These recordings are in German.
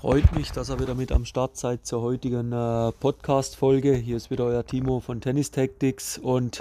Freut mich, dass ihr wieder mit am Start seid zur heutigen äh, Podcast-Folge. Hier ist wieder euer Timo von Tennis Tactics und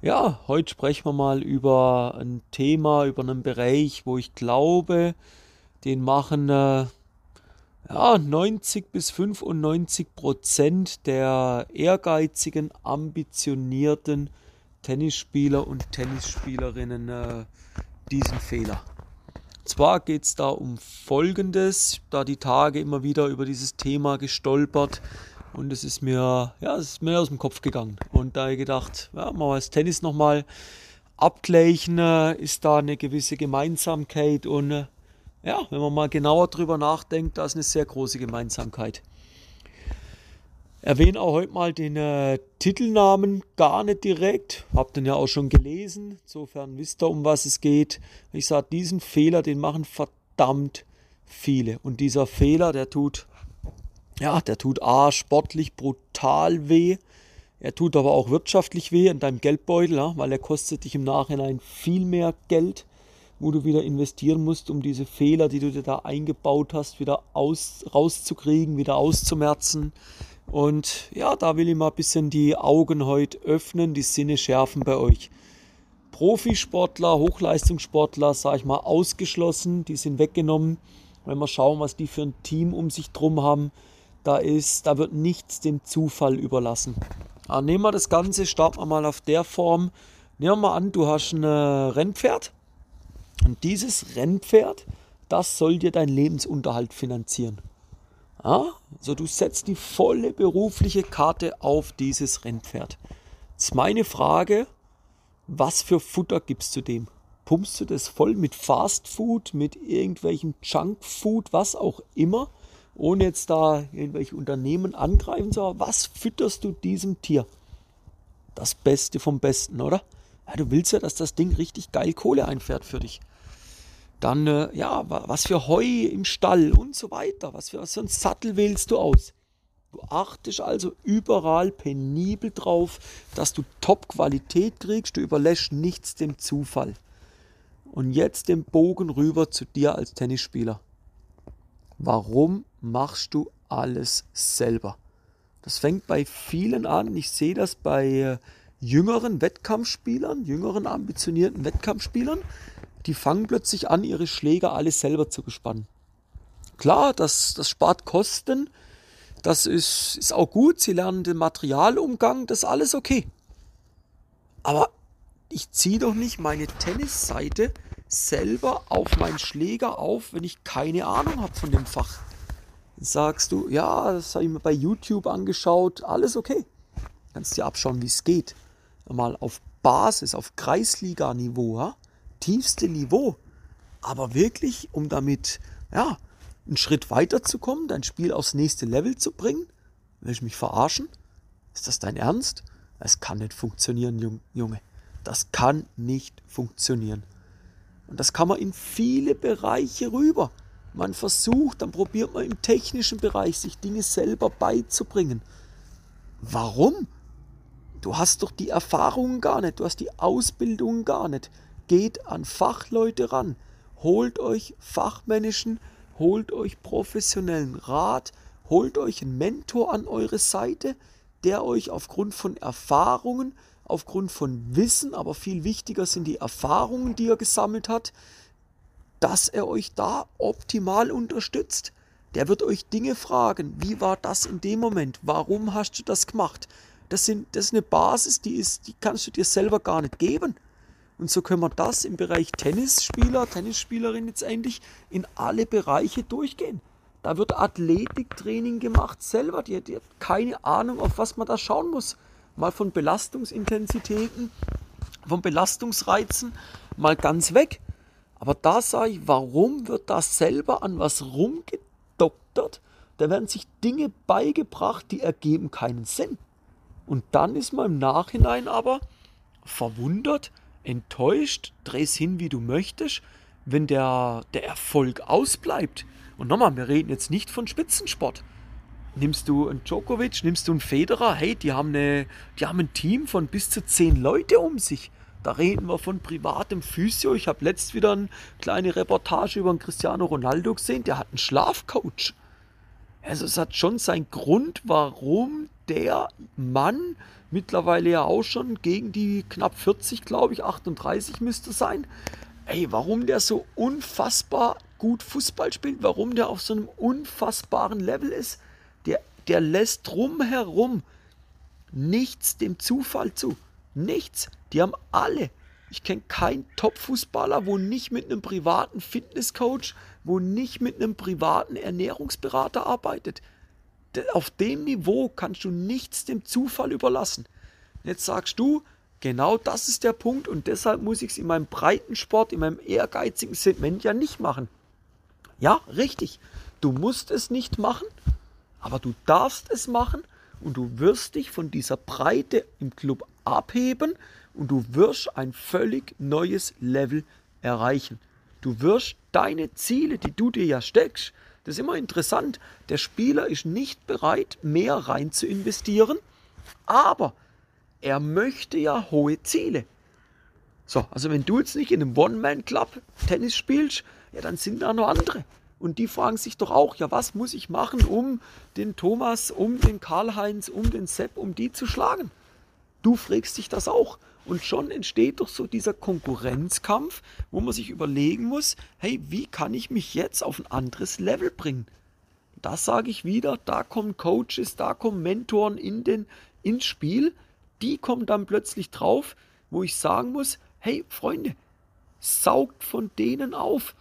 ja, heute sprechen wir mal über ein Thema, über einen Bereich, wo ich glaube, den machen äh, ja, 90 bis 95 Prozent der ehrgeizigen, ambitionierten Tennisspieler und Tennisspielerinnen äh, diesen Fehler zwar geht es da um Folgendes, da die Tage immer wieder über dieses Thema gestolpert und es ist mir, ja, es ist mir aus dem Kopf gegangen. Und da habe ich gedacht, ja, mal das Tennis nochmal abgleichen, äh, ist da eine gewisse Gemeinsamkeit und äh, ja, wenn man mal genauer drüber nachdenkt, da ist eine sehr große Gemeinsamkeit. Erwähne auch heute mal den äh, Titelnamen gar nicht direkt. Habt den ja auch schon gelesen. Insofern wisst ihr, um was es geht. Ich sage, diesen Fehler, den machen verdammt viele. Und dieser Fehler, der tut, ja, der tut A, sportlich brutal weh. Er tut aber auch wirtschaftlich weh in deinem Geldbeutel, ja, weil er kostet dich im Nachhinein viel mehr Geld, wo du wieder investieren musst, um diese Fehler, die du dir da eingebaut hast, wieder aus, rauszukriegen, wieder auszumerzen und ja, da will ich mal ein bisschen die Augen heute öffnen, die Sinne schärfen bei euch. Profisportler, Hochleistungssportler, sage ich mal, ausgeschlossen, die sind weggenommen. Wenn wir schauen, was die für ein Team um sich drum haben, da ist, da wird nichts dem Zufall überlassen. Aber nehmen wir das Ganze, starten wir mal auf der Form. Nehmen wir mal an, du hast ein äh, Rennpferd und dieses Rennpferd, das soll dir deinen Lebensunterhalt finanzieren. Ja? Also du setzt die volle berufliche Karte auf dieses Rennpferd. Jetzt meine Frage, was für Futter gibst du dem? Pumpst du das voll mit Fast Food, mit irgendwelchem Junk Food, was auch immer, ohne jetzt da irgendwelche Unternehmen angreifen zu haben? Was fütterst du diesem Tier? Das Beste vom Besten, oder? Ja, du willst ja, dass das Ding richtig geil Kohle einfährt für dich. Dann, äh, ja, was für Heu im Stall und so weiter. Was für, was für einen Sattel wählst du aus? Du achtest also überall penibel drauf, dass du Top-Qualität kriegst. Du überlässt nichts dem Zufall. Und jetzt den Bogen rüber zu dir als Tennisspieler. Warum machst du alles selber? Das fängt bei vielen an. Ich sehe das bei äh, jüngeren Wettkampfspielern, jüngeren ambitionierten Wettkampfspielern die fangen plötzlich an, ihre Schläger alle selber zu bespannen. Klar, das, das spart Kosten, das ist, ist auch gut, sie lernen den Materialumgang, das ist alles okay. Aber ich ziehe doch nicht meine Tennisseite selber auf meinen Schläger auf, wenn ich keine Ahnung habe von dem Fach. Sagst du, ja, das habe ich mir bei YouTube angeschaut, alles okay. Kannst dir abschauen, wie es geht. Mal auf Basis, auf Kreisliga-Niveau, ja? Tiefste Niveau. Aber wirklich, um damit, ja, einen Schritt weiter zu kommen, dein Spiel aufs nächste Level zu bringen? Will ich mich verarschen? Ist das dein Ernst? Es kann nicht funktionieren, Junge. Das kann nicht funktionieren. Und das kann man in viele Bereiche rüber. Man versucht, dann probiert man im technischen Bereich, sich Dinge selber beizubringen. Warum? Du hast doch die Erfahrungen gar nicht, du hast die Ausbildung gar nicht. Geht an Fachleute ran. Holt euch fachmännischen, holt euch professionellen Rat, holt euch einen Mentor an eure Seite, der euch aufgrund von Erfahrungen, aufgrund von Wissen, aber viel wichtiger sind die Erfahrungen, die er gesammelt hat, dass er euch da optimal unterstützt. Der wird euch Dinge fragen. Wie war das in dem Moment? Warum hast du das gemacht? Das, sind, das ist eine Basis, die, ist, die kannst du dir selber gar nicht geben. Und so können wir das im Bereich Tennisspieler, Tennisspielerin jetzt eigentlich in alle Bereiche durchgehen. Da wird Athletiktraining gemacht selber. Die, die hat keine Ahnung, auf was man da schauen muss. Mal von Belastungsintensitäten, von Belastungsreizen, mal ganz weg. Aber da sage ich, warum wird da selber an was rumgedoktert? Da werden sich Dinge beigebracht, die ergeben keinen Sinn. Und dann ist man im Nachhinein aber verwundert, enttäuscht, dreh's hin, wie du möchtest, wenn der, der Erfolg ausbleibt. Und nochmal, wir reden jetzt nicht von Spitzensport. Nimmst du einen Djokovic, nimmst du einen Federer, hey, die haben, eine, die haben ein Team von bis zu zehn Leute um sich. Da reden wir von privatem Physio. Ich habe letzt wieder eine kleine Reportage über einen Cristiano Ronaldo gesehen, der hat einen Schlafcoach. Also es hat schon seinen Grund, warum der Mann mittlerweile ja auch schon gegen die knapp 40, glaube ich, 38 müsste sein. Ey, warum der so unfassbar gut Fußball spielt, warum der auf so einem unfassbaren Level ist, der, der lässt drumherum nichts dem Zufall zu. Nichts. Die haben alle. Ich kenne keinen Top-Fußballer, wo nicht mit einem privaten Fitnesscoach, wo nicht mit einem privaten Ernährungsberater arbeitet auf dem Niveau kannst du nichts dem Zufall überlassen. Jetzt sagst du, genau das ist der Punkt und deshalb muss ich es in meinem breiten Sport, in meinem ehrgeizigen Segment ja nicht machen. Ja, richtig. Du musst es nicht machen, aber du darfst es machen und du wirst dich von dieser Breite im Club abheben und du wirst ein völlig neues Level erreichen. Du wirst deine Ziele, die du dir ja steckst, das ist immer interessant. Der Spieler ist nicht bereit, mehr rein zu investieren, aber er möchte ja hohe Ziele. So, also wenn du jetzt nicht in einem One-Man-Club Tennis spielst, ja, dann sind da noch andere. Und die fragen sich doch auch, ja, was muss ich machen, um den Thomas, um den Karl-Heinz, um den Sepp, um die zu schlagen? Du fragst dich das auch. Und schon entsteht doch so dieser Konkurrenzkampf, wo man sich überlegen muss, hey, wie kann ich mich jetzt auf ein anderes Level bringen? Das sage ich wieder, da kommen Coaches, da kommen Mentoren in den, ins Spiel, die kommen dann plötzlich drauf, wo ich sagen muss, hey Freunde, saugt von denen auf.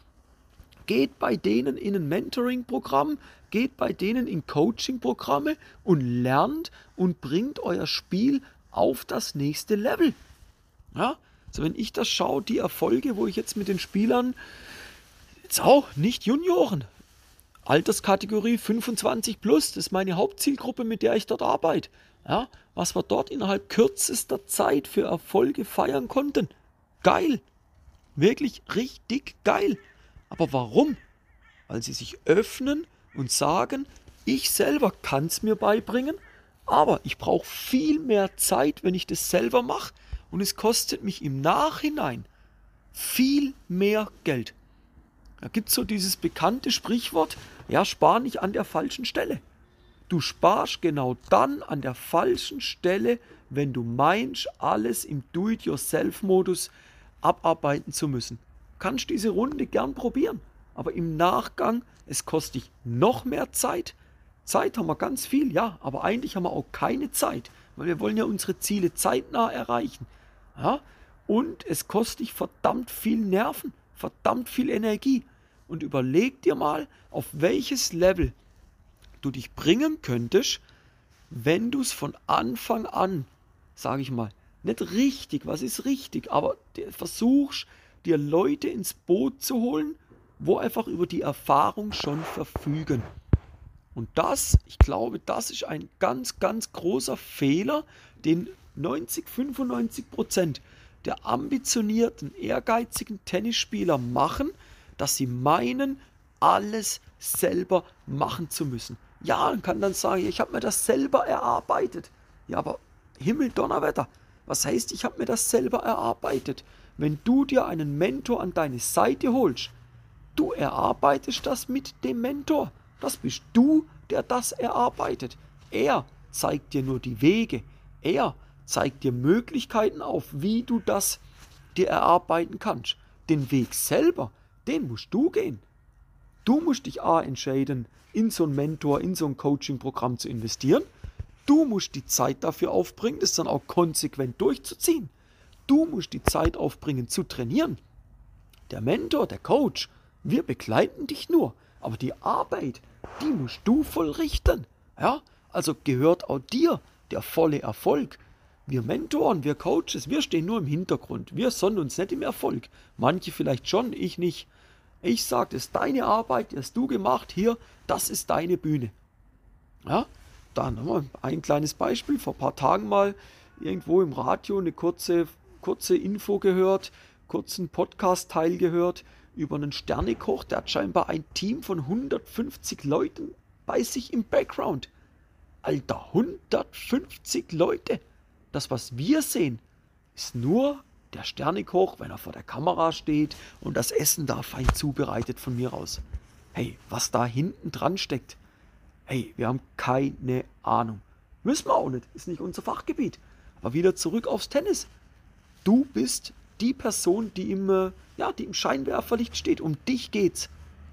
Geht bei denen in ein Mentoring-Programm, geht bei denen in Coaching-Programme und lernt und bringt euer Spiel auf das nächste Level. Ja? Also wenn ich das schaue, die Erfolge, wo ich jetzt mit den Spielern, jetzt auch nicht Junioren, Alterskategorie 25 plus, das ist meine Hauptzielgruppe, mit der ich dort arbeite. Ja, was wir dort innerhalb kürzester Zeit für Erfolge feiern konnten. Geil. Wirklich richtig geil. Aber warum? Weil sie sich öffnen und sagen, ich selber kann es mir beibringen, aber ich brauche viel mehr Zeit, wenn ich das selber mache, und es kostet mich im Nachhinein viel mehr Geld. Da gibt es so dieses bekannte Sprichwort, ja, spar nicht an der falschen Stelle. Du sparst genau dann an der falschen Stelle, wenn du meinst, alles im Do-it-yourself-Modus abarbeiten zu müssen. Kannst diese Runde gern probieren, aber im Nachgang, es kostet dich noch mehr Zeit. Zeit haben wir ganz viel, ja, aber eigentlich haben wir auch keine Zeit, weil wir wollen ja unsere Ziele zeitnah erreichen. Ja? Und es kostet dich verdammt viel Nerven, verdammt viel Energie. Und überleg dir mal, auf welches Level du dich bringen könntest, wenn du es von Anfang an, sage ich mal, nicht richtig, was ist richtig, aber versuchst, dir Leute ins Boot zu holen, wo einfach über die Erfahrung schon verfügen. Und das, ich glaube, das ist ein ganz, ganz großer Fehler, den 90, 95 Prozent der ambitionierten, ehrgeizigen Tennisspieler machen, dass sie meinen, alles selber machen zu müssen. Ja, man kann dann sagen, ich habe mir das selber erarbeitet. Ja, aber Himmel, Donnerwetter, was heißt, ich habe mir das selber erarbeitet? Wenn du dir einen Mentor an deine Seite holst, du erarbeitest das mit dem Mentor. Das bist du, der das erarbeitet. Er zeigt dir nur die Wege. Er zeigt dir Möglichkeiten auf, wie du das dir erarbeiten kannst. Den Weg selber, den musst du gehen. Du musst dich A entscheiden, in so einen Mentor, in so ein Coaching-Programm zu investieren. Du musst die Zeit dafür aufbringen, das dann auch konsequent durchzuziehen. Du musst die Zeit aufbringen, zu trainieren. Der Mentor, der Coach, wir begleiten dich nur, aber die Arbeit, die musst du vollrichten. Ja, also gehört auch dir der volle Erfolg. Wir Mentoren, wir Coaches, wir stehen nur im Hintergrund. Wir sonnen uns nicht im Erfolg. Manche vielleicht schon, ich nicht. Ich sage, das ist deine Arbeit, die hast du gemacht. Hier, das ist deine Bühne. Ja, dann haben wir ein kleines Beispiel. Vor ein paar Tagen mal irgendwo im Radio eine kurze, kurze Info gehört, kurzen Podcast-Teil gehört über einen Sternekoch. Der hat scheinbar ein Team von 150 Leuten bei sich im Background. Alter, 150 Leute. Das, was wir sehen, ist nur der Sternekoch, wenn er vor der Kamera steht und das Essen da fein zubereitet von mir aus. Hey, was da hinten dran steckt, Hey, wir haben keine Ahnung. Müssen wir auch nicht, ist nicht unser Fachgebiet. Aber wieder zurück aufs Tennis. Du bist die Person, die im, äh, ja, die im Scheinwerferlicht steht. Um dich geht's.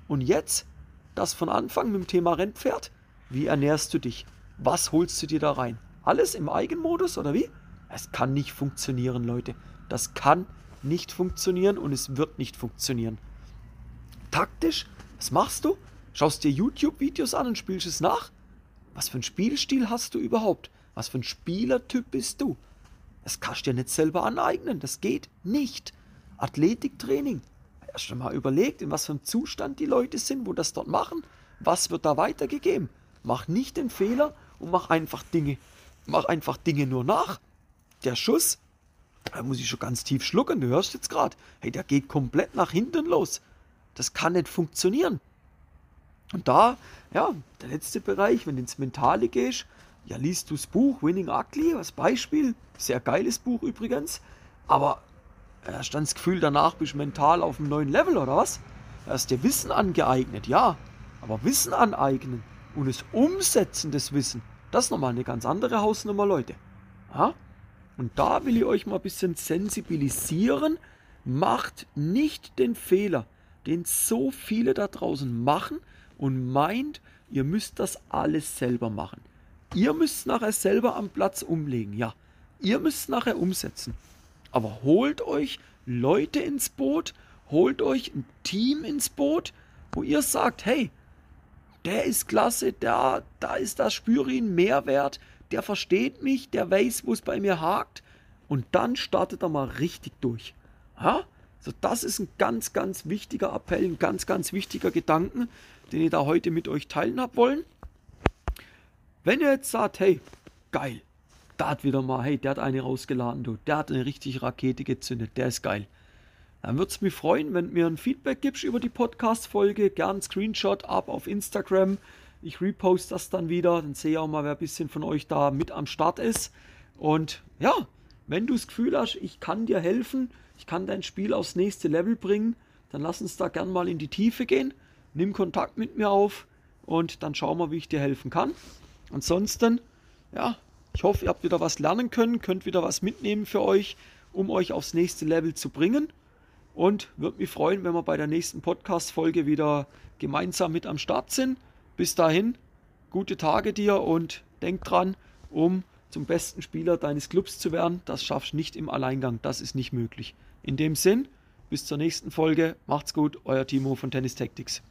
Und jetzt, das von Anfang mit dem Thema Rennpferd. Wie ernährst du dich? Was holst du dir da rein? Alles im Eigenmodus oder wie? Es kann nicht funktionieren, Leute. Das kann nicht funktionieren und es wird nicht funktionieren. Taktisch, was machst du? Schaust dir YouTube-Videos an und spielst es nach? Was für ein Spielstil hast du überhaupt? Was für ein Spielertyp bist du? Das kannst du dir nicht selber aneignen. Das geht nicht. Athletiktraining. Erst einmal überlegt, in was für einem Zustand die Leute sind, wo das dort machen. Was wird da weitergegeben? Mach nicht den Fehler und mach einfach Dinge. Mach einfach Dinge nur nach. Der Schuss, da muss ich schon ganz tief schlucken, du hörst jetzt gerade. Hey, der geht komplett nach hinten los. Das kann nicht funktionieren. Und da, ja, der letzte Bereich, wenn du ins Mentale gehst, ja, liest du das Buch Winning Ugly als Beispiel. Sehr geiles Buch übrigens. Aber hast dann das Gefühl, danach bist du mental auf einem neuen Level, oder was? Hast dir Wissen angeeignet, ja. Aber Wissen aneignen und das Umsetzen des Wissen, das ist nochmal eine ganz andere Hausnummer, Leute. Ja? Und da will ich euch mal ein bisschen sensibilisieren. Macht nicht den Fehler, den so viele da draußen machen und meint, ihr müsst das alles selber machen. Ihr müsst nachher selber am Platz umlegen, ja. Ihr müsst nachher umsetzen. Aber holt euch Leute ins Boot, holt euch ein Team ins Boot, wo ihr sagt, hey, der ist klasse, da, da ist das Spürin Mehrwert, der versteht mich, der weiß, wo es bei mir hakt. Und dann startet er mal richtig durch. Ja? So, das ist ein ganz, ganz wichtiger Appell, ein ganz, ganz wichtiger Gedanken, den ich da heute mit euch teilen habe wollen. Wenn ihr jetzt sagt, hey, geil, da hat wieder mal, hey, der hat eine rausgeladen, du, der hat eine richtige Rakete gezündet, der ist geil. Dann würde es mich freuen, wenn du mir ein Feedback gibst über die Podcast-Folge. Gern Screenshot ab auf Instagram. Ich repost das dann wieder. Dann sehe ich auch mal, wer ein bisschen von euch da mit am Start ist. Und ja, wenn du das Gefühl hast, ich kann dir helfen, ich kann dein Spiel aufs nächste Level bringen, dann lass uns da gern mal in die Tiefe gehen. Nimm Kontakt mit mir auf und dann schauen wir, wie ich dir helfen kann. Ansonsten, ja, ich hoffe, ihr habt wieder was lernen können, könnt wieder was mitnehmen für euch, um euch aufs nächste Level zu bringen. Und würde mich freuen, wenn wir bei der nächsten Podcast-Folge wieder gemeinsam mit am Start sind. Bis dahin, gute Tage dir und denk dran, um zum besten Spieler deines Clubs zu werden, das schaffst du nicht im Alleingang. Das ist nicht möglich. In dem Sinn, bis zur nächsten Folge. Macht's gut, euer Timo von Tennis Tactics.